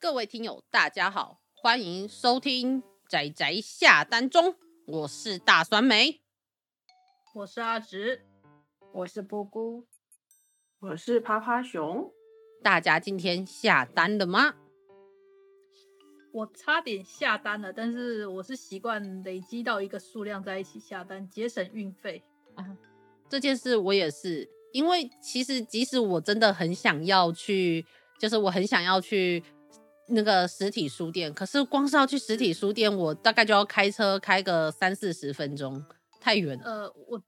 各位听友，大家好，欢迎收听宅宅下单中，我是大酸梅，我是阿直，我是波姑，我是趴趴熊。大家今天下单了吗？我差点下单了，但是我是习惯累积到一个数量在一起下单，节省运费啊。这件事我也是，因为其实即使我真的很想要去，就是我很想要去。那个实体书店，可是光是要去实体书店，我大概就要开车开个三四十分钟，太远了。呃，我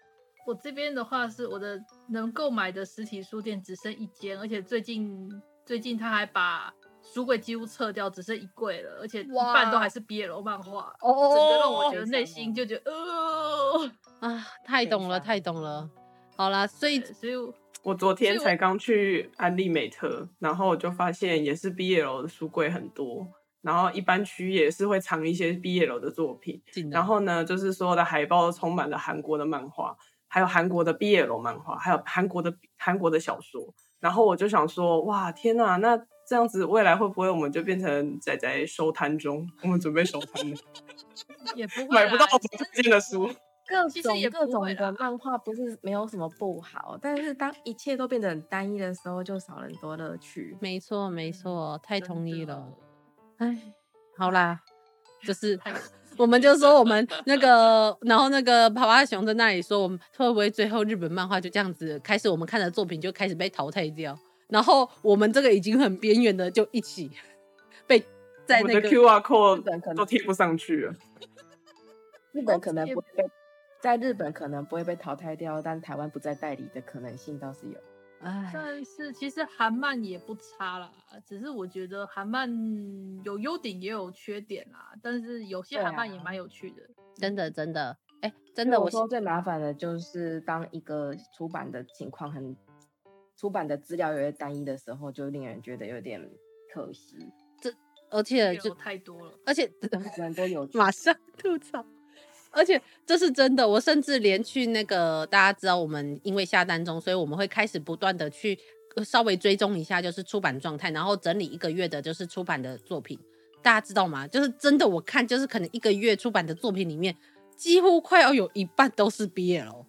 我这边的话是我的能购买的实体书店只剩一间，而且最近最近他还把书柜几乎撤掉，只剩一柜了，而且一半都还是 BL 漫画，哦，整个让我觉得内心就觉得呃啊，太懂了，太懂了。好啦，所以所以。我昨天才刚去安利美特，然后我就发现也是 BL 的书柜很多，然后一般区也是会藏一些 BL 的作品，然后呢，就是所有的海报都充满了韩国的漫画，还有韩国的 BL 漫画，还有韩国的韩国的小说，然后我就想说，哇，天呐，那这样子未来会不会我们就变成仔仔收摊中？我们准备收摊了，也不会买不到我推荐的书。各种各种的漫画不是没有什么不好，但是当一切都变得很单一的时候，就少了很多乐趣。没错，没错，太同意了。哎，好啦，就是 我们就说我们那个，然后那个爬爬熊在那里说，我们会不会最后日本漫画就这样子开始，我们看的作品就开始被淘汰掉，然后我们这个已经很边缘的就一起 被在那个 QR code 都贴不上去了，日本可能不会被。在日本可能不会被淘汰掉，但台湾不再代理的可能性倒是有。唉，但是其实韩漫也不差啦，只是我觉得韩漫有优点也有缺点啦。但是有些韩漫也蛮有趣的，啊、真的真的。哎、欸，真的，我说最麻烦的就是当一个出版的情况很，出版的资料有点单一的时候，就令人觉得有点可惜。这而且就太多了，而且人都有 马上吐槽。而且这是真的，我甚至连去那个大家知道，我们因为下单中，所以我们会开始不断的去稍微追踪一下，就是出版状态，然后整理一个月的就是出版的作品。大家知道吗？就是真的，我看就是可能一个月出版的作品里面，几乎快要有一半都是 BL，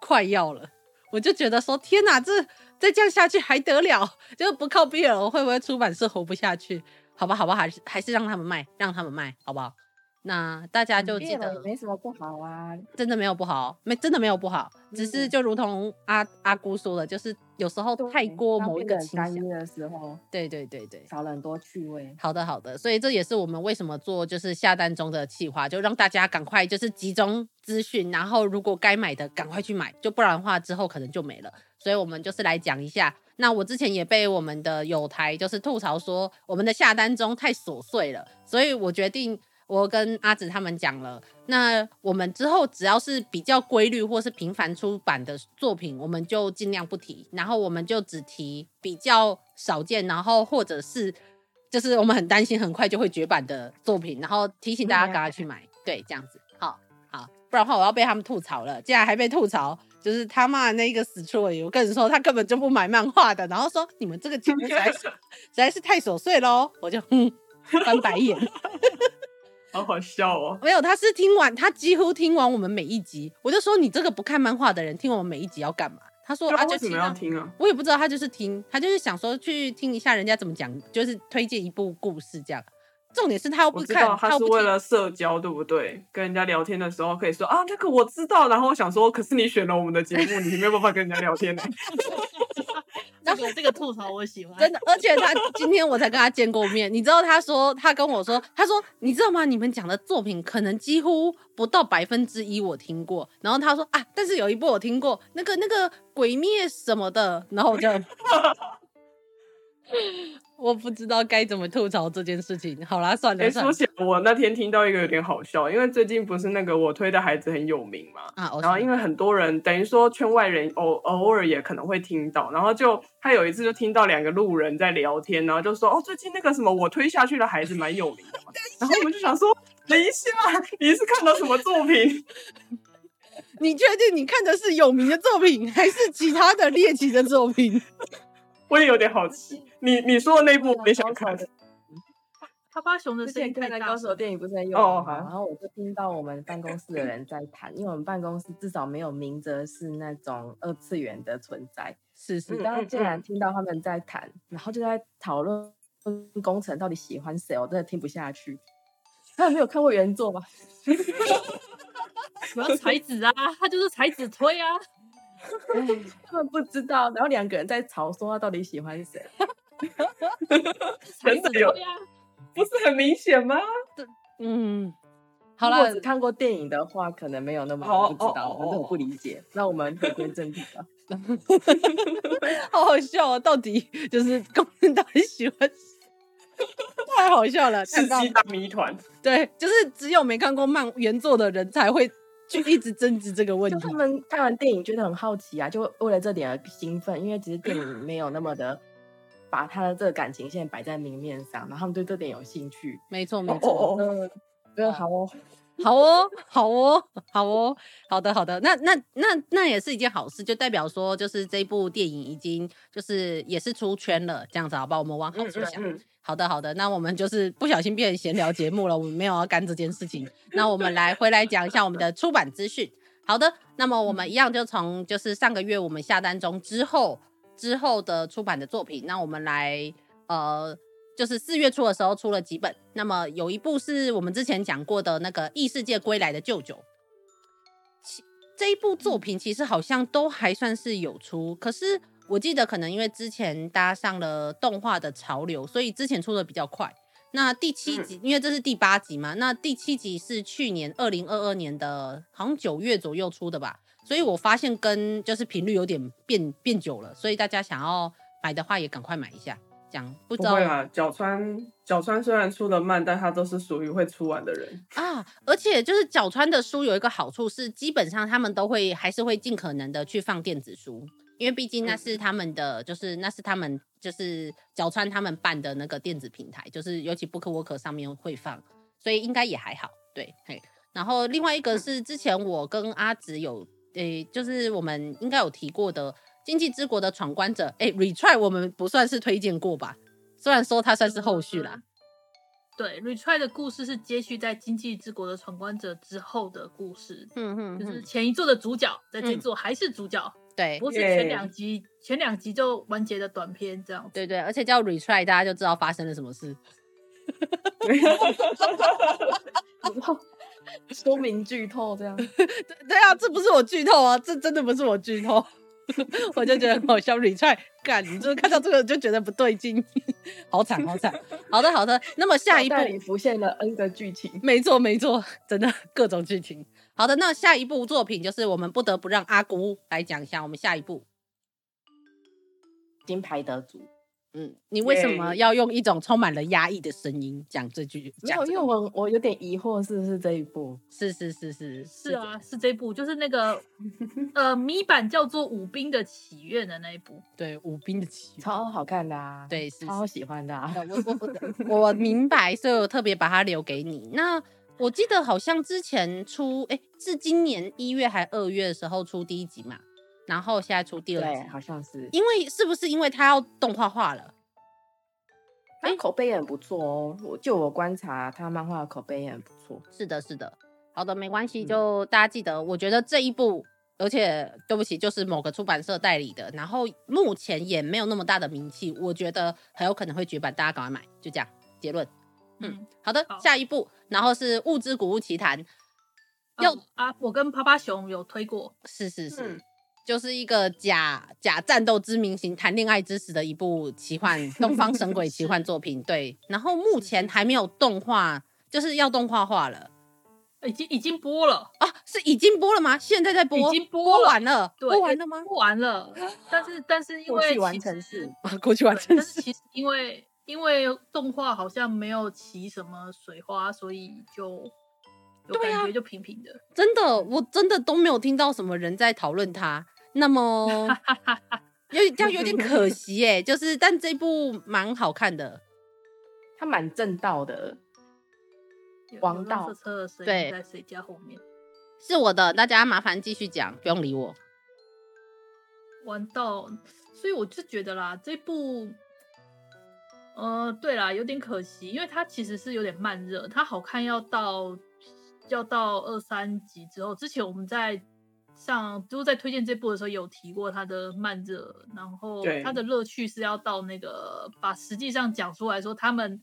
快要了。我就觉得说，天哪，这再这样下去还得了？就是不靠 BL，会不会出版社活不下去？好吧，好吧，还是还是让他们卖，让他们卖，好不好？那大家就记得，没什么不好啊，真的没有不好，没真的没有不好，只是就如同阿阿姑说的，就是有时候太过某一个倾向的时候，对对对对，少了很多趣味。好的好的，所以这也是我们为什么做就是下单中的企划，就让大家赶快就是集中资讯，然后如果该买的赶快去买，就不然的话之后可能就没了。所以我们就是来讲一下。那我之前也被我们的友台就是吐槽说我们的下单中太琐碎了，所以我决定。我跟阿紫他们讲了，那我们之后只要是比较规律或是频繁出版的作品，我们就尽量不提，然后我们就只提比较少见，然后或者是就是我们很担心很快就会绝版的作品，然后提醒大家赶快去买，对，这样子，好好，不然的话我要被他们吐槽了，竟然还被吐槽，就是他骂那个死出了，我跟你说他根本就不买漫画的，然后说你们这个节目实在是 实在是太琐碎喽，我就嗯翻白眼。好好笑哦！没有，他是听完，他几乎听完我们每一集。我就说，你这个不看漫画的人，听我们每一集要干嘛？他说啊，为什么要听啊？我也不知道，他就是听，他就是想说去听一下人家怎么讲，就是推荐一部故事这样。重点是他又不看，他是为了社交，对不对？跟人家聊天的时候可以说啊，那个我知道。然后我想说，可是你选了我们的节目，你没有办法跟人家聊天呢。这个这个吐槽我喜欢，真的，而且他今天我才跟他见过面，你知道他说他跟我说，他说你知道吗？你们讲的作品可能几乎不到百分之一我听过，然后他说啊，但是有一部我听过，那个那个鬼灭什么的，然后我就。我不知道该怎么吐槽这件事情。好啦，算了。哎、欸，说起来，我那天听到一个有点好笑，因为最近不是那个我推的孩子很有名嘛，啊，然后因为很多人等于说圈外人偶偶尔也可能会听到，然后就他有一次就听到两个路人在聊天，然后就说哦，最近那个什么我推下去的孩子蛮有名的嘛，然后我们就想说，等一下，你是看到什么作品？你确定你看的是有名的作品，还是其他的猎奇的作品？我也有点好奇，你你说的那部我也想看。趴趴熊的声音太大。高手电影不是很有名吗？然后我就听到我们办公室的人在谈，因为我们办公室至少没有明哲是那种二次元的存在。是是，然后竟然听到他们在谈，然后就在讨论工程到底喜欢谁，我真的听不下去。他有没有看过原作吗？什么才子啊，他就是才子推啊。他们不知道，然后两个人在吵，说他到底喜欢谁。才子推啊，不是很明显吗？嗯，好了，只看过电影的话，可能没有那么不知道，反正我不理解。那我们回归正题吧。好好笑啊！到底就是工人到底喜欢谁？太好笑了，世纪大谜团。对，就是只有没看过漫原作的人才会去一直争执这个问题。他们看完电影觉得很好奇啊，就为了这点而兴奋，因为其实电影没有那么的把他的这个感情线摆在明面上，然后他们对这点有兴趣。没错，没错。嗯，嗯，好哦。好哦，好哦，好哦，好的，好的，那那那那也是一件好事，就代表说，就是这部电影已经就是也是出圈了，这样子好不好？我们往好处想。嗯嗯嗯、好的，好的，那我们就是不小心变成闲聊节目了，我们没有要干这件事情。那我们来回来讲一下我们的出版资讯。好的，那么我们一样就从就是上个月我们下单中之后之后的出版的作品，那我们来呃。就是四月初的时候出了几本，那么有一部是我们之前讲过的那个异世界归来的舅舅，其这一部作品其实好像都还算是有出，可是我记得可能因为之前搭上了动画的潮流，所以之前出的比较快。那第七集，因为这是第八集嘛，那第七集是去年二零二二年的，好像九月左右出的吧，所以我发现跟就是频率有点变变久了，所以大家想要买的话也赶快买一下。讲不知道不会啊，角川角川虽然出的慢，但他都是属于会出完的人啊。而且就是角川的书有一个好处是，基本上他们都会还是会尽可能的去放电子书，因为毕竟那是他们的，嗯、就是那是他们就是角川他们办的那个电子平台，就是尤其 BookWalker 上面会放，所以应该也还好。对，嘿。然后另外一个是之前我跟阿紫有诶、欸，就是我们应该有提过的。经济之国的闯关者，哎、欸，Retry 我们不算是推荐过吧？虽然说它算是后续啦。嗯、对，Retry 的故事是接续在经济之国的闯关者之后的故事。嗯嗯，就是前一座的主角，在这一作还是主角。嗯、对，不是前两集，前两集就完结的短片这样。对对，而且叫 Retry，大家就知道发生了什么事。说明剧透这样。对对啊，这不是我剧透啊，这真的不是我剧透。我就觉得很好笑，retry 干，你就看到这个就觉得不对劲，好惨好惨。好的好的，那么下一部里浮现了 N 个剧情，没错没错，真的各种剧情。好的，那下一部作品就是我们不得不让阿姑来讲一下，我们下一部金牌得主。嗯，你为什么要用一种充满了压抑的声音讲这句？没有，因为我我有点疑惑，是不是这一部？是是是是是啊，是这一部，就是那个 呃米版叫做《武兵的祈愿》的那一部。对，《武兵的祈愿》超好看的啊，对，是超喜欢的啊。我我 我明白，所以我特别把它留给你。那我记得好像之前出，哎，是今年一月还二月的时候出第一集嘛？然后现在出第二集，好像是，因为是不是因为他要动画化了？哎，口碑也很不错哦。我就我观察，他漫画的口碑也很不错。是的，是的。好的，没关系，就大家记得。嗯、我觉得这一部，而且对不起，就是某个出版社代理的，然后目前也没有那么大的名气，我觉得很有可能会绝版，大家赶快买。就这样，结论。嗯，嗯好的，好下一部，然后是《物之古物奇谭》。有、哦、啊，我跟趴趴熊有推过。是是是。嗯就是一个假假战斗之明星谈恋爱之时的一部奇幻东方神鬼奇幻作品，对。然后目前还没有动画，就是要动画化了，已经已经播了啊？是已经播了吗？现在在播，已经播，播完了，对播完了吗？播完了，但是但是因为完成式，过去完成式。但是其实因为因为动画好像没有起什么水花，所以就有感觉就平平的。真的，我真的都没有听到什么人在讨论它。那么 有这样有点可惜哎，就是但这部蛮好看的，它蛮正道的。王道对，在谁家后面？是我的，大家麻烦继续讲，不用理我。王道，所以我就觉得啦，这部呃，对啦，有点可惜，因为它其实是有点慢热，它好看要到要到二三集之后。之前我们在上就是在推荐这部的时候有提过它的慢热，然后它的乐趣是要到那个把实际上讲出来说他们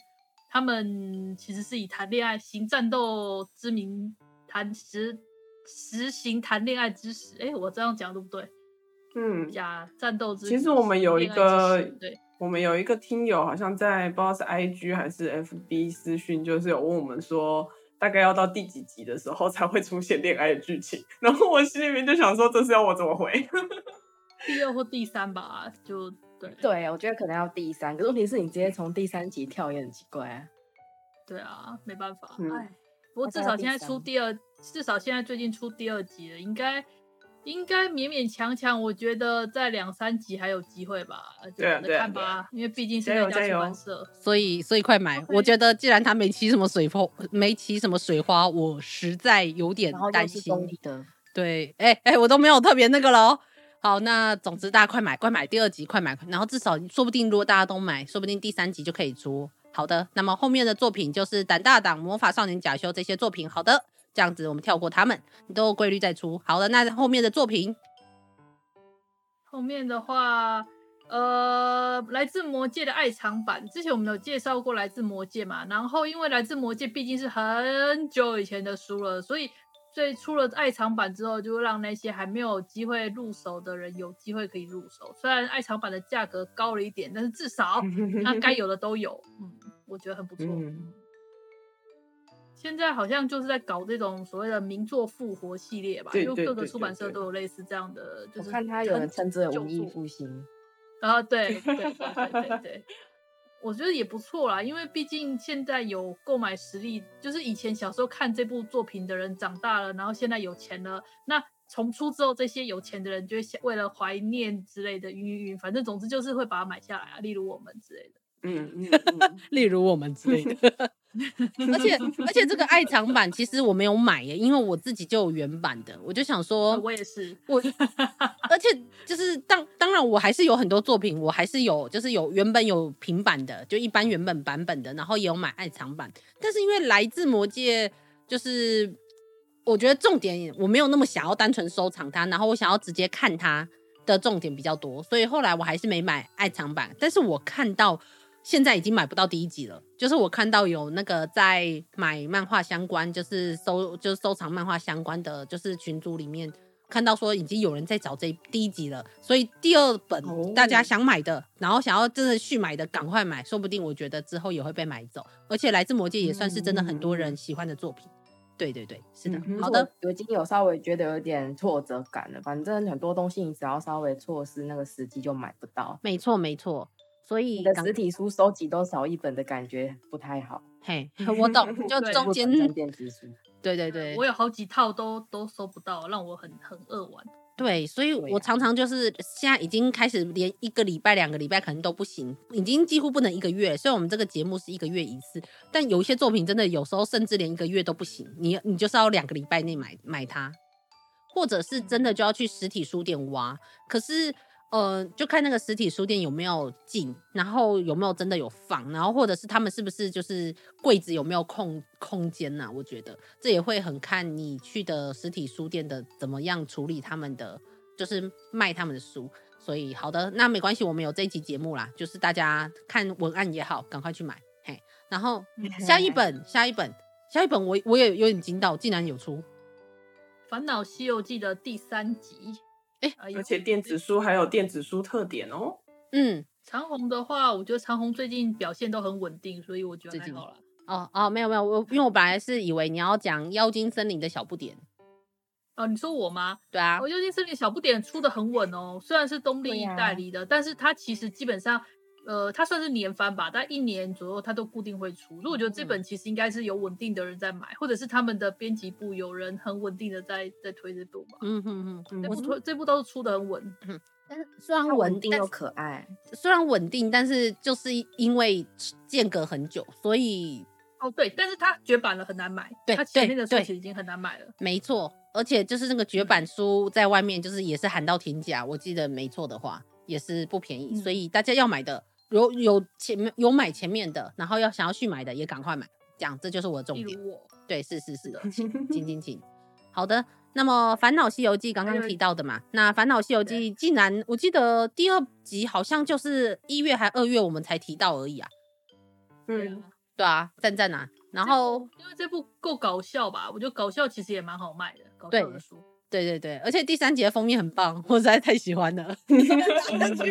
他们其实是以谈恋爱行战斗之名谈实实行谈恋爱之实。哎，我这样讲对不对？嗯，假战斗之。其实我们有一个对。我们有一个听友，好像在不知道是 IG 还是 FB 私讯，就是有问我们说，大概要到第几集的时候才会出现恋爱的剧情。然后我心里面就想说，这是要我怎么回？第二或第三吧，就对。对，我觉得可能要第三。可是问题是你直接从第三集跳也很奇怪啊。对啊，没办法。哎、嗯，不过至少现在出第二，至少现在最近出第二集了，应该。应该勉勉强强，我觉得在两三集还有机会吧，就等着看吧。啊对啊，因为毕竟是那家出版社，所以所以快买。我觉得既然他没起什么水泡，没起什么水花，我实在有点担心。对，哎、欸、哎、欸，我都没有特别那个喽。好，那总之大家快买快买第二集快买，然后至少说不定如果大家都买，说不定第三集就可以出。好的，那么后面的作品就是胆大党、魔法少年假修这些作品。好的。这样子，我们跳过他们，你都有规律再出。好的，那后面的作品，后面的话，呃，来自魔界的爱藏版，之前我们有介绍过来自魔界嘛。然后因为来自魔界毕竟是很久以前的书了，所以最出了爱藏版之后，就会让那些还没有机会入手的人有机会可以入手。虽然爱藏版的价格高了一点，但是至少它该有的都有，嗯，我觉得很不错。嗯现在好像就是在搞这种所谓的名作复活系列吧，因为各个出版社都有类似这样的，就是我看他有人称之为文艺复兴，然 后对对对 对对对，我觉得也不错啦，因为毕竟现在有购买实力，就是以前小时候看这部作品的人长大了，然后现在有钱了，那重出之后，这些有钱的人就会想为了怀念之类的，云云云，反正总之就是会把它买下来啊，例如我们之类的。嗯嗯，嗯。例如我们之类的，而且而且这个爱藏版其实我没有买耶，因为我自己就有原版的，我就想说，我也是我，而且就是当当然我还是有很多作品，我还是有就是有原本有平板的，就一般原本版本的，然后也有买爱藏版，但是因为来自魔界，就是我觉得重点我没有那么想要单纯收藏它，然后我想要直接看它的重点比较多，所以后来我还是没买爱藏版，但是我看到。现在已经买不到第一集了，就是我看到有那个在买漫画相关，就是收就是收藏漫画相关的，就是群组里面看到说已经有人在找这第一集了，所以第二本大家想买的，然后想要真的续买的，赶快买，说不定我觉得之后也会被买走。而且来自魔界也算是真的很多人喜欢的作品。对对对，是的，好的。我已经有稍微觉得有点挫折感了，反正很多东西你只要稍微错失那个时机就买不到。没错没错。所以你的实体书收集都少一本的感觉不太好。嘿，我懂，就中间电子书。对对对，我有好几套都都收不到，让我很很扼腕。对，所以我常常就是现在已经开始连一个礼拜、两个礼拜可能都不行，已经几乎不能一个月。虽然我们这个节目是一个月一次，但有一些作品真的有时候甚至连一个月都不行。你你就是要两个礼拜内买买它，或者是真的就要去实体书店挖。可是。呃，就看那个实体书店有没有进，然后有没有真的有放，然后或者是他们是不是就是柜子有没有空空间呐、啊？我觉得这也会很看你去的实体书店的怎么样处理他们的，就是卖他们的书。所以好的，那没关系，我们有这一集节目啦，就是大家看文案也好，赶快去买。嘿，然后 下一本，下一本，下一本我，我我也有点惊到，竟然有出《烦恼西游记》的第三集。而且电子书还有电子书特点哦。嗯，长虹的话，我觉得长虹最近表现都很稳定，所以我觉得还好了。哦哦，没有没有，我因为我本来是以为你要讲妖精森林的小不点。哦，你说我吗？对啊，我妖精森林小不点出的很稳哦，虽然是东立代理的，啊、但是它其实基本上。呃，它算是年番吧，但一年左右它都固定会出。所以我觉得这本其实应该是有稳定的人在买，或者是他们的编辑部有人很稳定的在在推这部吧。嗯哼哼，这部这部都是出的很稳。嗯，但是虽然稳定又可爱，虽然稳定，但是就是因为间隔很久，所以哦对，但是它绝版了很难买。对，它前面的书其实已经很难买了。没错，而且就是那个绝版书在外面就是也是喊到天价，我记得没错的话也是不便宜，嗯、所以大家要买的。有有前面有买前面的，然后要想要续买的也赶快买，这样这就是我的重点。对，是是是的，请请请请。好的，那么《烦恼西游记》刚刚提到的嘛，那《烦恼西游记》竟然我记得第二集好像就是一月还二月我们才提到而已啊。嗯，对啊，赞赞啊。然后因为这部够搞笑吧，我觉得搞笑其实也蛮好卖的，搞笑的书。对对对，而且第三集的封面很棒，我实在太喜欢了。去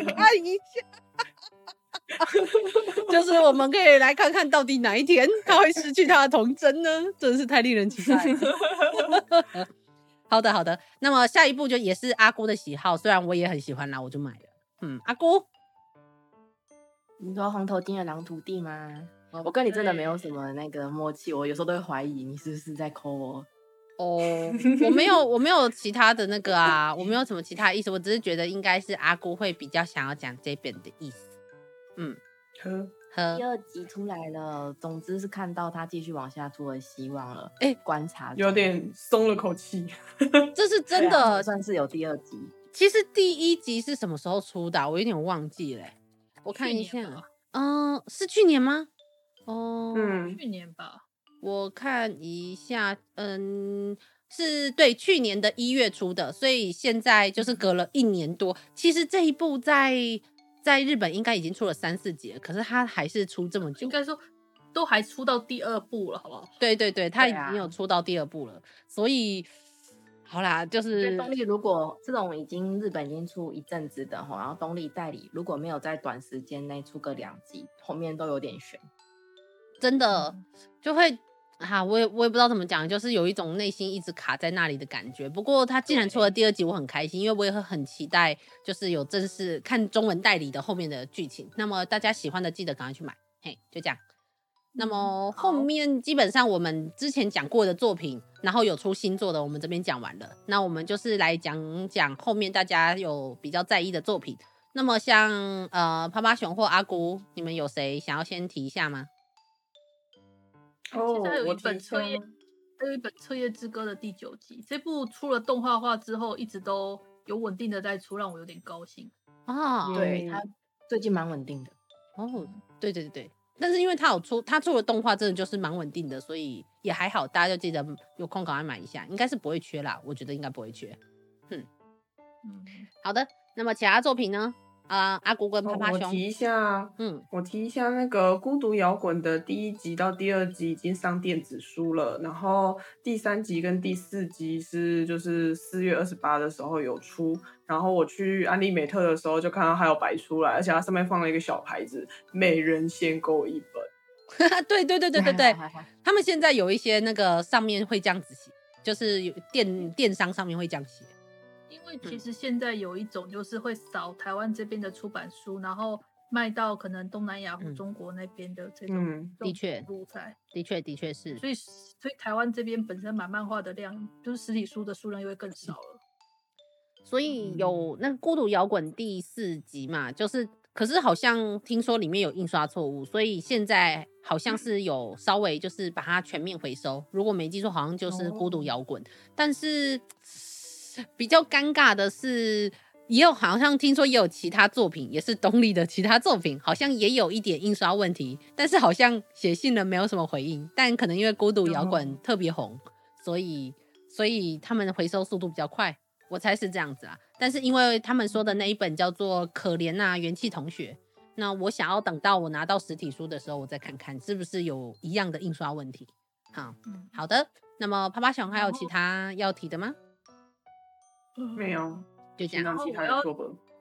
看一下，就是我们可以来看看到底哪一天他会失去他的童真呢？真的是太令人期待了。好的好的，那么下一步就也是阿姑的喜好，虽然我也很喜欢啦，我就买了。嗯，阿姑，你说红头巾的狼徒弟吗？我跟你真的没有什么那个默契，我有时候都会怀疑你是不是在抠我。哦，我没有，我没有其他的那个啊，我没有什么其他意思，我只是觉得应该是阿姑会比较想要讲这边的意思。嗯，呵呵，第二集出来了，总之是看到他继续往下出的希望了。哎、欸，观察有点松了口气，这是真的，啊、算是有第二集。其实第一集是什么时候出的？我有点忘记了，我看一下，嗯、呃，是去年吗？哦，嗯，去年吧。我看一下，嗯，是对，去年的一月出的，所以现在就是隔了一年多。其实这一部在在日本应该已经出了三四集了，可是他还是出这么久，应该说都还出到第二部了，好不好？对对对，他已经有出到第二部了，啊、所以好啦，就是东立如果这种已经日本已经出一阵子的齁，然后东立代理如果没有在短时间内出个两集，后面都有点悬，真的就会。哈，我也我也不知道怎么讲，就是有一种内心一直卡在那里的感觉。不过他既然出了第二集，我很开心，因为我也会很期待，就是有正式看中文代理的后面的剧情。那么大家喜欢的记得赶快去买，嘿，就这样。那么后面基本上我们之前讲过的作品，然后有出新作的，我们这边讲完了。那我们就是来讲讲后面大家有比较在意的作品。那么像呃趴趴熊或阿姑，你们有谁想要先提一下吗？现在有一本彻夜，还有一本《彻夜之歌》的第九集。这部出了动画化之后，一直都有稳定的在出，让我有点高兴啊。对，他最近蛮稳定的。哦，对对对对，但是因为他有出，他出的动画，真的就是蛮稳定的，所以也还好。大家就记得有空赶快买一下，应该是不会缺啦。我觉得应该不会缺。嗯嗯，好的。那么其他作品呢？啊，阿古跟啪啪熊，我提一下，嗯，我提一下那个《孤独摇滚》的第一集到第二集已经上电子书了，然后第三集跟第四集是就是四月二十八的时候有出，然后我去安利美特的时候就看到它有摆出来，而且它上面放了一个小牌子，每人限购一本。对对对对对对，他们现在有一些那个上面会这样子写，就是有电电商上面会这样写。因为其实现在有一种就是会扫台湾这边的出版书，然后卖到可能东南亚或中国那边的这种，嗯，的确，的确，的确是。所以，所以台湾这边本身买漫画的量，就是实体书的数量又会更少了。所以有那《孤独摇滚》第四集嘛，就是可是好像听说里面有印刷错误，所以现在好像是有稍微就是把它全面回收。如果没记错，好像就是《孤独摇滚》，但是。比较尴尬的是，也有好像听说也有其他作品，也是东立的其他作品，好像也有一点印刷问题，但是好像写信了没有什么回应，但可能因为孤独摇滚特别红，所以所以他们的回收速度比较快，我猜是这样子啊。但是因为他们说的那一本叫做《可怜啊元气同学》，那我想要等到我拿到实体书的时候，我再看看是不是有一样的印刷问题。好，好的。那么趴趴熊还有其他要提的吗？没有，就这样。然后我要，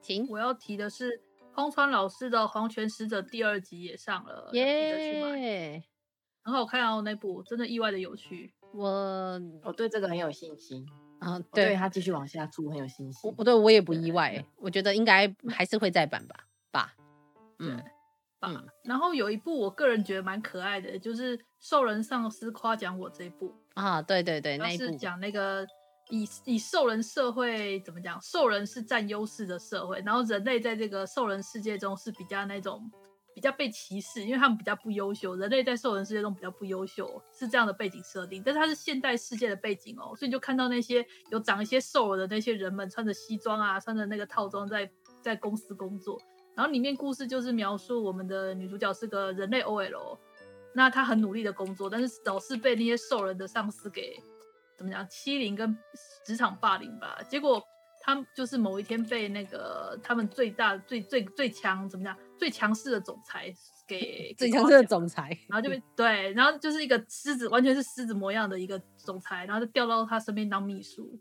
请我要提的是空川老师的《黄泉使者》第二集也上了，耶、yeah，很好看哦，那部真的意外的有趣。我我对这个很有信心啊，对，对他继续往下出很有信心。我对我也不意外，我觉得应该还是会再版吧，吧，嗯，嗯。然后有一部我个人觉得蛮可爱的，就是兽人上司夸奖我这一部啊，对对对，那一部是讲那个。以以兽人社会怎么讲？兽人是占优势的社会，然后人类在这个兽人世界中是比较那种比较被歧视，因为他们比较不优秀。人类在兽人世界中比较不优秀，是这样的背景设定。但是它是现代世界的背景哦，所以你就看到那些有长一些兽人的那些人们，穿着西装啊，穿着那个套装在在公司工作。然后里面故事就是描述我们的女主角是个人类 OL，那她很努力的工作，但是总是被那些兽人的上司给怎么讲欺凌跟职场霸凌吧。结果他就是某一天被那个他们最大最最最强怎么讲最强势的总裁给最强势的总裁，然后就被对，然后就是一个狮子，完全是狮子模样的一个总裁，然后就调到他身边当秘书，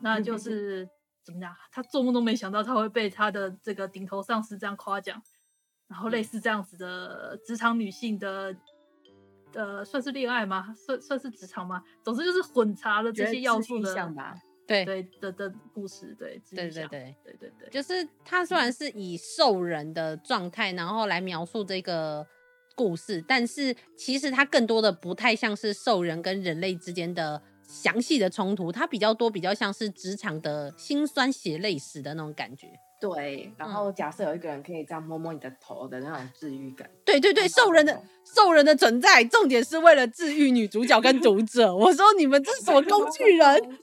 那就是。怎么讲？他做梦都没想到他会被他的这个顶头上司这样夸奖，然后类似这样子的职场女性的，呃，算是恋爱吗？算算是职场吗？总之就是混杂了这些要素的，对对的的故事，对对对对对对对，就是他虽然是以兽人的状态，然后来描述这个故事，但是其实它更多的不太像是兽人跟人类之间的。详细的冲突，它比较多，比较像是职场的辛酸血泪史的那种感觉。对，然后假设有一个人可以这样摸摸你的头的那种治愈感。对对对，兽人的兽人的存在，重点是为了治愈女主角跟读者。我说你们这是什么工具人？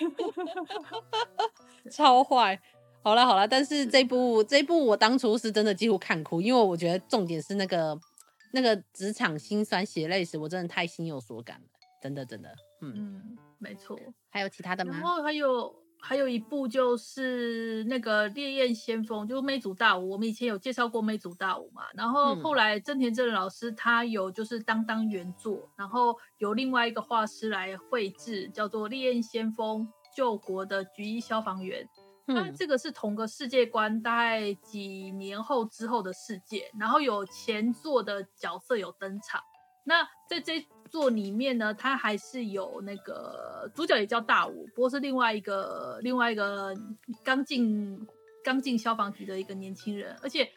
超坏。好了好了，但是这部这部我当初是真的几乎看哭，因为我觉得重点是那个那个职场辛酸血泪史，我真的太心有所感了，真的真的。嗯，嗯，没错。还有其他的吗？然后还有还有一部就是那个《烈焰先锋》，就是魅族大舞。我们以前有介绍过魅族大舞嘛。然后后来真田正人老师他有就是当当原作，然后由另外一个画师来绘制，叫做《烈焰先锋救国的橘一消防员》。那这个是同个世界观，大概几年后之后的世界。然后有前作的角色有登场。那在这。座里面呢，他还是有那个主角也叫大武，不过是另外一个另外一个刚进刚进消防局的一个年轻人，而且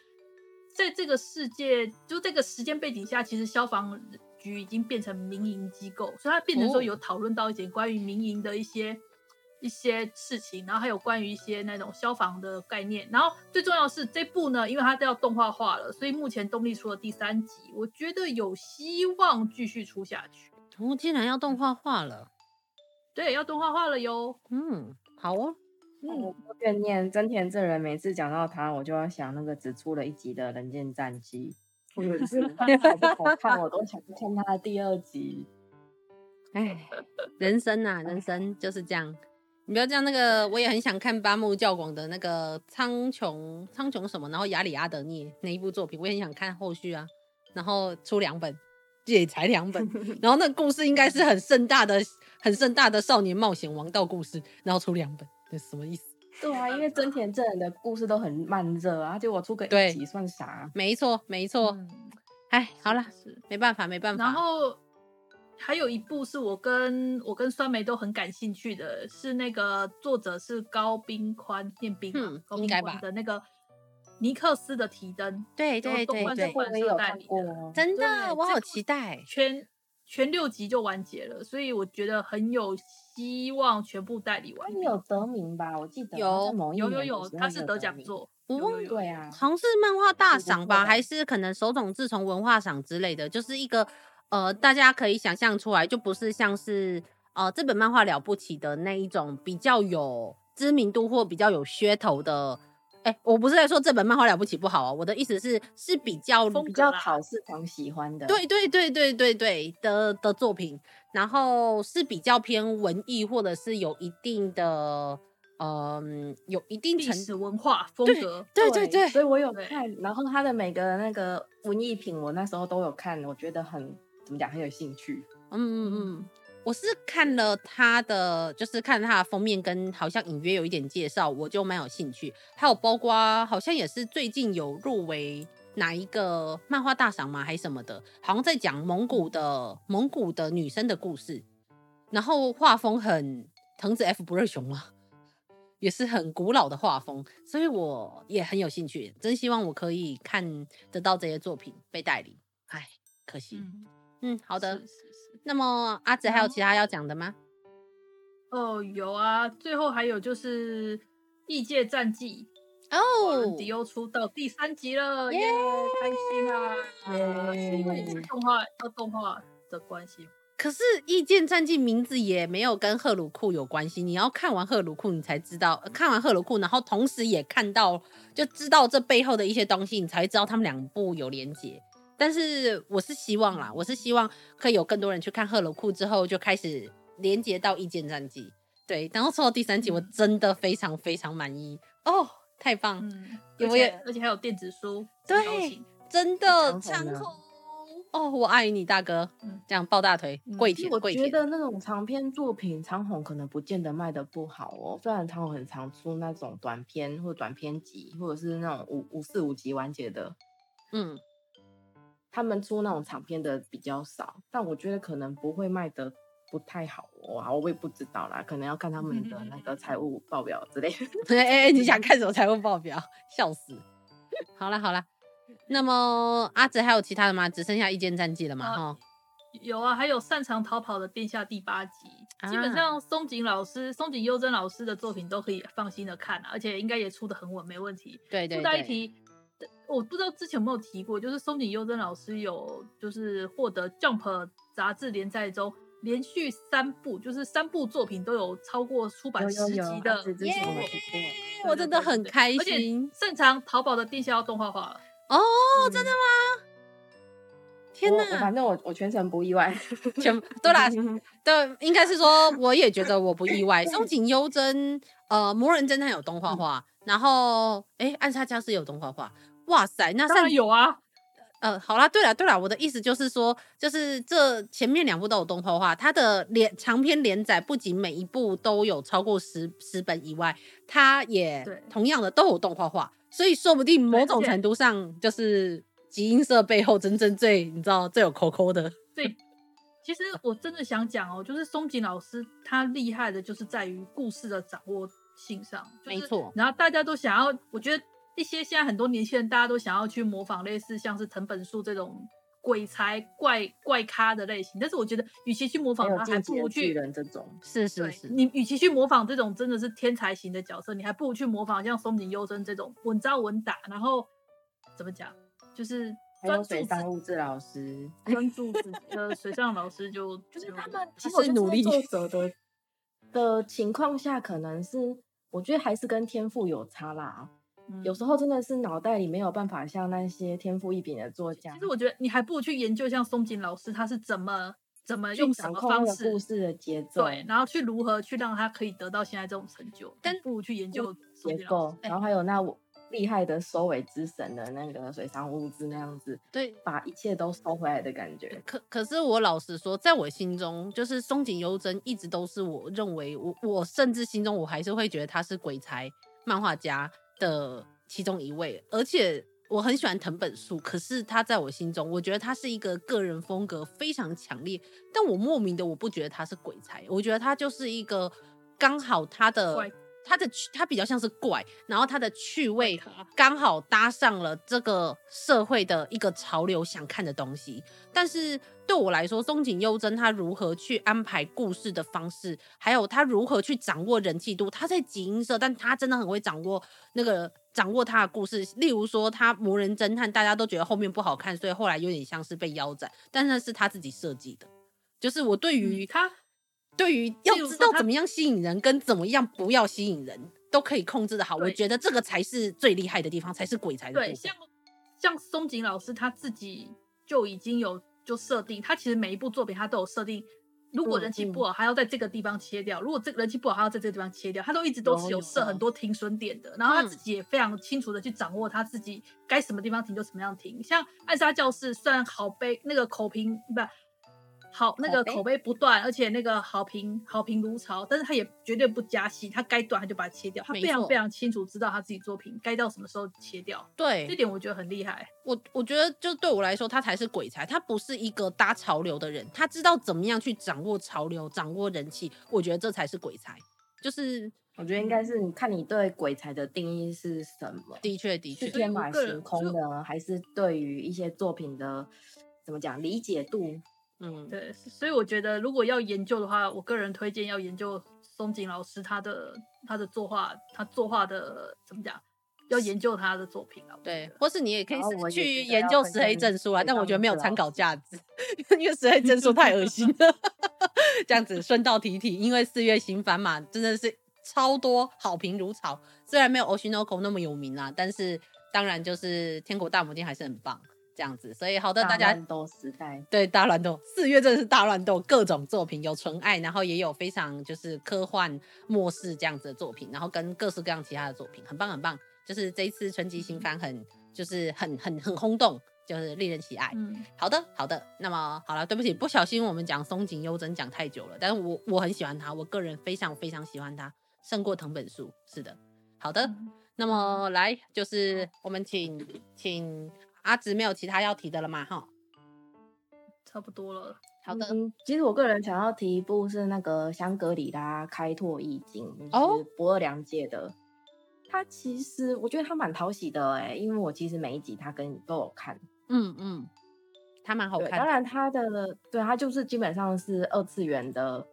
在这个世界就这个时间背景下，其实消防局已经变成民营机构，所以他变成说有讨论到一点关于民营的一些一些事情，然后还有关于一些那种消防的概念，然后最重要的是这部呢，因为它都要动画化了，所以目前动力出了第三集，我觉得有希望继续出下去。哦，竟然要动画化了，对，要动画化了哟。嗯，好哦。嗯，我怨念真田正人，每次讲到他，我就要想那个只出了一集的《人间战机》，我每次好不好看，我都想看他的第二集。哎，人生啊，人生就是这样。你不要这样，那个我也很想看八木教广的那个苍穹苍穹什么，然后亚里阿德涅那一部作品，我也很想看后续啊。然后出两本，也才两本，然后那个故事应该是很盛大的、很盛大的少年冒险王道故事，然后出两本，这什么意思？对啊，因为真田正人的故事都很慢热啊，就我出个一集算啥？没错，没错。哎、嗯，好了，没办法，没办法。然后。还有一部是我跟我跟酸梅都很感兴趣的，是那个作者是高冰宽，念冰嘛，高冰宽的那个尼克斯的提灯，对对对对，我也有看过，真的，我好期待，全全六集就完结了，所以我觉得很有希望全部代理完。他有得名吧？我记得有有有有，他是得奖作，对啊，好像是漫画大赏吧，还是可能手冢治虫文化赏之类的，就是一个。呃，大家可以想象出来，就不是像是呃这本漫画了不起的那一种比较有知名度或比较有噱头的。哎、欸，我不是在说这本漫画了不起不好啊，我的意思是是比较比较讨市场喜欢的。对对对对对对的的作品，然后是比较偏文艺或者是有一定的。嗯，有一定历史文化风格，对对对，对，所以我有看，然后他的每个那个文艺品，我那时候都有看，我觉得很怎么讲，很有兴趣。嗯嗯嗯，我是看了他的，就是看他的封面跟好像隐约有一点介绍，我就蛮有兴趣。还有包括好像也是最近有入围哪一个漫画大赏吗？还是什么的？好像在讲蒙古的蒙古的女生的故事，然后画风很藤子 F 不二雄吗？也是很古老的画风，所以我也很有兴趣，真希望我可以看得到这些作品被代理。唉，可惜。嗯，嗯，好的。是是是。那么阿紫还有其他要讲的吗？哦，有啊，最后还有就是《异界战记》哦，迪欧出到第三集了，耶，开心啊！是因为是动画，和动画的关系。可是《异界战记》名字也没有跟赫鲁库有关系，你要看完赫鲁库，你才知道；看完赫鲁库，然后同时也看到，就知道这背后的一些东西，你才会知道他们两部有连结。但是我是希望啦，我是希望可以有更多人去看赫鲁库之后，就开始连接到《异界战记》。对，然后说到第三集，我真的非常非常满意哦，太棒！嗯，而且而且还有电子书，对，真的长虹。哦，我爱你大哥，这样抱大腿跪舔跪舔。我觉得那种长篇作品，长虹可能不见得卖的不好哦。虽然长虹很常出那种短篇或短篇集，或者是那种五五四五集完结的，嗯，他们出那种长篇的比较少，但我觉得可能不会卖的不太好哦。我也不知道啦，可能要看他们的那个财务报表之类的。哎哎，你想看什么财务报表？笑死！好了好了。那么阿紫还有其他的吗？只剩下一间战绩了吗？哈、啊，有啊，还有擅长逃跑的殿下第八集，啊、基本上松井老师、松井优真老师的作品都可以放心的看啊，而且应该也出的很稳，没问题。对对对。附带一提，我不知道之前有没有提过，就是松井优真老师有就是获得 Jump 杂志连载中连续三部，就是三部作品都有超过出版十集的，我真的很开心。而且擅长淘宝的殿下要动画化了。哦，真的吗？天哪！反正我我全程不意外，全对啦，对，应该是说我也觉得我不意外。松井优真，呃，魔人侦探有动画化，然后哎，暗杀教室有动画化，哇塞，那当然有啊。呃，好啦，对了对了，我的意思就是说，就是这前面两部都有动画化，它的连长篇连载不仅每一部都有超过十十本以外，它也同样的都有动画化。所以说不定某种程度上，就是集英社背后真正最你知道最有抠抠的。对，其实我真的想讲哦，就是松井老师他厉害的就是在于故事的掌握性上，没错。然后大家都想要，我觉得一些现在很多年轻人大家都想要去模仿类似像是藤本树这种。鬼才怪怪咖的类型，但是我觉得，与其去模仿他，还不如去人这种。是是是，你与其去模仿这种真的是天才型的角色，你还不如去模仿像松井优生这种稳扎稳打，然后怎么讲，就是专注水上物质老师，专注自己的水上老师就就是他们其实努力作者的的情况下，可能是我觉得还是跟天赋有差啦。有时候真的是脑袋里没有办法像那些天赋异禀的作家。其实我觉得你还不如去研究像松井老师，他是怎么怎么用什么方式故事的节奏，对，然后去如何去让他可以得到现在这种成就。但不如去研究结构，然后还有那厉害的收尾之神的那个水上物资那样子，对，把一切都收回来的感觉。可可是我老实说，在我心中，就是松井优真一直都是我认为我我甚至心中我还是会觉得他是鬼才漫画家的。其中一位，而且我很喜欢藤本树，可是他在我心中，我觉得他是一个个人风格非常强烈，但我莫名的我不觉得他是鬼才，我觉得他就是一个刚好他的他的他比较像是怪，然后他的趣味刚好搭上了这个社会的一个潮流想看的东西，但是。对我来说，松井优真他如何去安排故事的方式，还有他如何去掌握人气度，他在集英社，但他真的很会掌握那个掌握他的故事。例如说，他魔人侦探，大家都觉得后面不好看，所以后来有点像是被腰斩，但是那是他自己设计的。就是我对于他，对于要知道怎么样吸引人，跟怎么样不要吸引人，都可以控制的好。我觉得这个才是最厉害的地方，才是鬼才的。对，像像松井老师他自己就已经有。就设定，他其实每一部作品他都有设定，如果人气不好，还要在这个地方切掉；如果这个人气不好，还要在这个地方切掉。他都一直都是有设很多停损点的，然后他自己也非常清楚的去掌握他自己该什么地方停就什么样停。像暗杀教室，虽然好悲，那个口评不。好，那个口碑不断，而且那个好评好评如潮，但是他也绝对不加戏，他该断他就把它切掉，他非常非常清楚知道他自己作品该到什么时候切掉。对，这点我觉得很厉害。我我觉得就对我来说，他才是鬼才，他不是一个搭潮流的人，他知道怎么样去掌握潮流，掌握人气。我觉得这才是鬼才。就是我觉得应该是你看你对鬼才的定义是什么？的确的确，是天马行空的，还是对于一些作品的怎么讲理解度？嗯，对，所以我觉得如果要研究的话，我个人推荐要研究松井老师他的他的作画，他作画的怎么讲，要研究他的作品啊。对，或是你也可以去研究石黑正书啊，但我觉得没有参考价值。因为石黑证书太恶心了。这样子顺道提提，因为四月新番嘛，真的是超多好评如潮。虽然没有 Oshinoko 那么有名啦，但是当然就是天国大魔境还是很棒。这样子，所以好的，大家大乱斗时代对大乱斗，四月真的是大乱斗，各种作品有纯爱，然后也有非常就是科幻末世这样子的作品，然后跟各式各样其他的作品，很棒很棒。就是这一次春季新番很就是很很很轰动，就是令人喜爱。嗯，好的好的，那么好了，对不起，不小心我们讲松井优真讲太久了，但是我我很喜欢他，我个人非常非常喜欢他，胜过藤本树。是的，好的，那么来就是我们请请。阿直没有其他要提的了吗？哈，差不多了。好的，嗯，其实我个人想要提一部是那个香格里拉开拓意境，就是不二良介的。他、哦、其实我觉得他蛮讨喜的哎，因为我其实每一集他跟都有看。嗯嗯，他蛮好看。当然他的对他就是基本上是二次元的，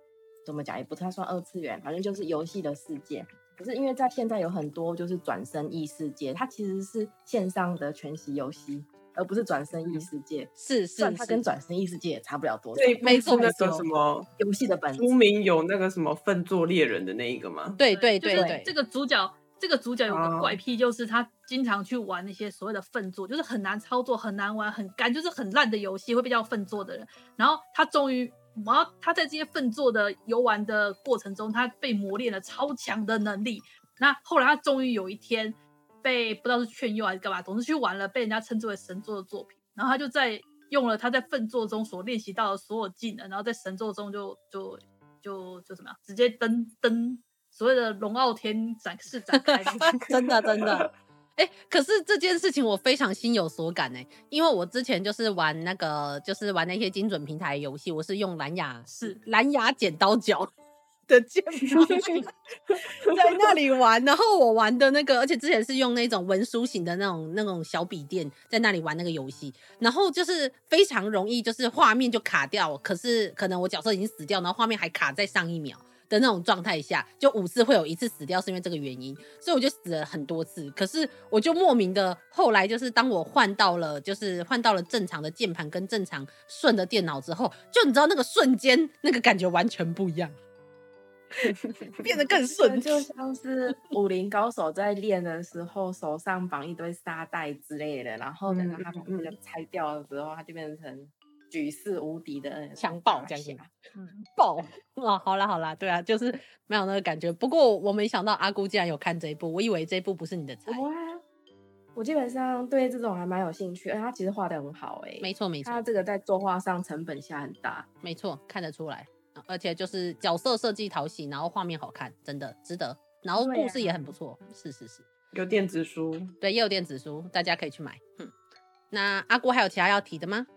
怎么讲也不太算二次元，反正就是游戏的世界。可是因为在现在有很多就是转生异世界，它其实是线上的全息游戏，而不是转生异世界。是是，它跟转生异世界也差不了多少。对，没错，那个什么游戏的本书名有那个什么粪作猎人的那一个吗？对对对对，对，这个主角这个主角有个怪癖，就是他经常去玩那些所谓的粪作，就是很难操作、很难玩、很干，就是很烂的游戏，会被叫粪作的人。然后他终于。然后他在这些粪作的游玩的过程中，他被磨练了超强的能力。那后来他终于有一天被不知道是劝诱还是干嘛，总之去玩了被人家称之为神作的作品。然后他就在用了他在粪作中所练习到的所有技能，然后在神作中就就就就怎么样，直接登登所谓的龙傲天展示展开，真的真的。哎、欸，可是这件事情我非常心有所感哎，因为我之前就是玩那个，就是玩那些精准平台游戏，我是用蓝牙，是蓝牙剪刀脚 的键 盘，在那里玩。然后我玩的那个，而且之前是用那种文书型的那种那种小笔电，在那里玩那个游戏，然后就是非常容易，就是画面就卡掉，可是可能我角色已经死掉，然后画面还卡在上一秒。的那种状态下，就五次会有一次死掉，是因为这个原因，所以我就死了很多次。可是我就莫名的，后来就是当我换到了，就是换到了正常的键盘跟正常顺的电脑之后，就你知道那个瞬间那个感觉完全不一样，变得更 顺，就像是武林高手在练的时候，手上绑一堆沙袋之类的，然后等到他把那个拆掉的时候，他就变成。举世无敌的强暴，这样子，嗯，爆啊！好啦好啦，对啊，就是没有那个感觉。不过我没想到阿姑竟然有看这一部，我以为这一部不是你的菜。哇，我基本上对这种还蛮有兴趣，而且他其实画的很好，欸，哎，没错没错，他这个在作画上成本下很大，没错，看得出来，而且就是角色设计讨喜，然后画面好看，真的值得，然后故事也很不错，是是是，有电子书，对，也有电子书，大家可以去买。嗯，那阿姑还有其他要提的吗？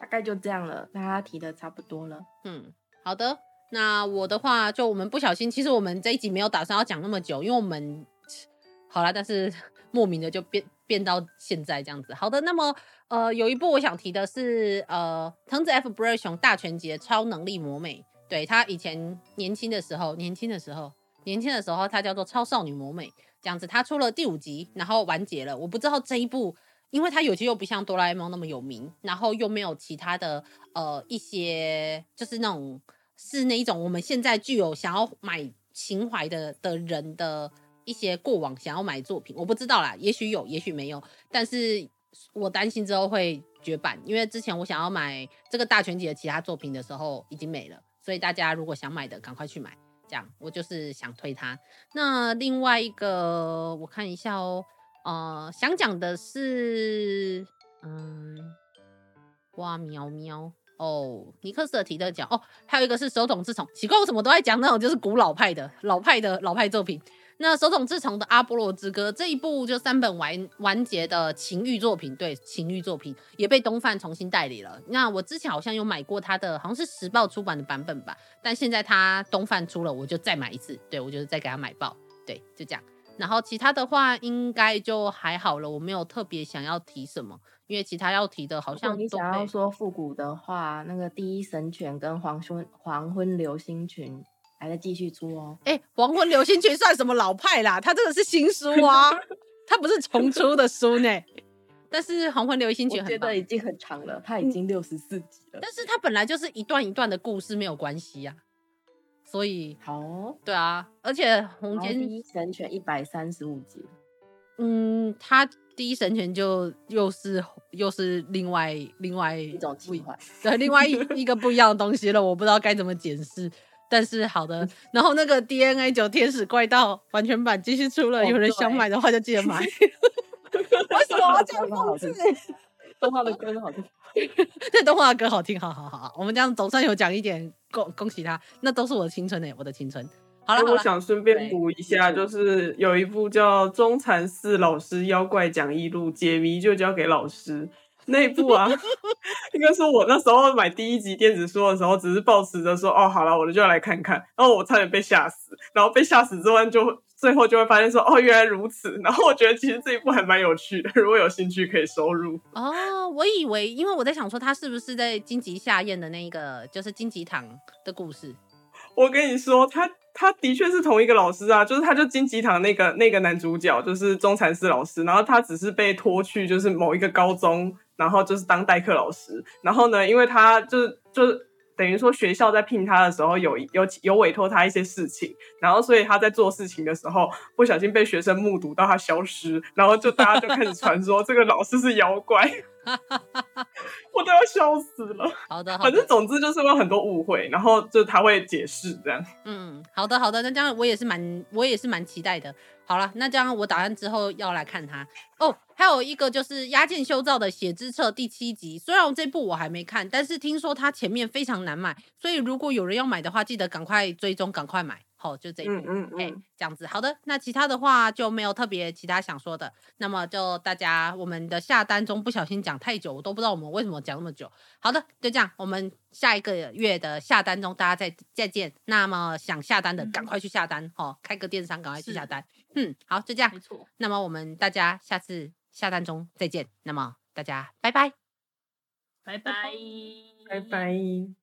大概就这样了，大家提的差不多了。嗯，好的。那我的话，就我们不小心，其实我们这一集没有打算要讲那么久，因为我们好啦，但是 莫名的就变变到现在这样子。好的，那么呃，有一部我想提的是呃，藤子 F 不二雄大全集超能力魔美。对，他以前年轻的时候，年轻的时候，年轻的时候，他叫做超少女魔美这样子。他出了第五集，然后完结了。我不知道这一部。因为它有些又不像哆啦 A 梦那么有名，然后又没有其他的呃一些，就是那种是那一种我们现在具有想要买情怀的的人的一些过往想要买作品，我不知道啦，也许有，也许没有，但是我担心之后会绝版，因为之前我想要买这个大全集的其他作品的时候已经没了，所以大家如果想买的赶快去买，这样我就是想推它。那另外一个我看一下哦。呃，想讲的是，嗯，哇喵喵哦，尼克斯的提特讲哦，还有一个是手冢治虫，奇怪，我怎么都在讲那种就是古老派的老派的老派作品。那手冢治虫的《阿波罗之歌》这一部就三本完完结的情欲作品，对，情欲作品也被东贩重新代理了。那我之前好像有买过他的，好像是时报出版的版本吧，但现在他东贩出了，我就再买一次，对，我就是再给他买爆，对，就这样。然后其他的话应该就还好了，我没有特别想要提什么，因为其他要提的好像都。你想要说复古的话，那个第一神犬跟黄昏黄昏流星群还在继续出哦。哎，黄昏流星群算什么老派啦？它这个是新书啊，它不是重出的书呢。但是《黄昏流星群》我觉得已经很长了，它已经六十四集了。但是它本来就是一段一段的故事，没有关系呀、啊。所以好，对啊，而且《红间第一神犬》一百三十五集，嗯，他第一神犬就又是又是另外另外一种奇幻，对，另外一一个不一样的东西了，我不知道该怎么解释。但是好的，然后那个 DNA 九天使怪盗完全版继续出了，有人想买的话就记得买。为什么要这样讽刺？动画的歌好听，对，动画的歌好听，好好好，我们这样总算有讲一点，恭恭喜他，那都是我的青春诶，我的青春。好了，我想顺便补一下，就是有一部叫《中禅寺老师妖怪讲义录》，解谜就交给老师。那一部啊，应该说我那时候买第一集电子书的时候，只是抱持着说，哦，好了，我就要来看看。然后我差点被吓死，然后被吓死之后就最后就会发现说，哦，原来如此。然后我觉得其实这一部还蛮有趣的，如果有兴趣可以收入。哦，我以为，因为我在想说，他是不是在荆棘下咽的那一个，就是荆棘堂的故事。我跟你说，他他的确是同一个老师啊，就是他就金吉堂那个那个男主角，就是中禅寺老师，然后他只是被拖去就是某一个高中。然后就是当代课老师，然后呢，因为他就就等于说学校在聘他的时候有有有委托他一些事情，然后所以他在做事情的时候不小心被学生目睹到他消失，然后就大家就开始传说这个老师是妖怪。我都要笑死了。好的，好的，反正总之就是有很多误会，然后就他会解释这样。嗯，好的，好的，那这样我也是蛮，我也是蛮期待的。好了，那这样我打算之后要来看他哦。还有一个就是押见修造的《血之册》第七集，虽然这部我还没看，但是听说它前面非常难买，所以如果有人要买的话，记得赶快追踪，赶快买。好，就这一部，嗯嗯嗯，欸，这样子。好的，那其他的话就没有特别其他想说的。那么就大家我们的下单中不小心讲太久，我都不知道我们为什么讲那么久。好的，就这样，我们下一个月的下单中大家再再见。那么想下单的赶快去下单，哦，开个电商赶快去下单。嗯，好，就这样。没错。那么我们大家下次下单中再见。那么大家拜拜，拜拜，拜拜。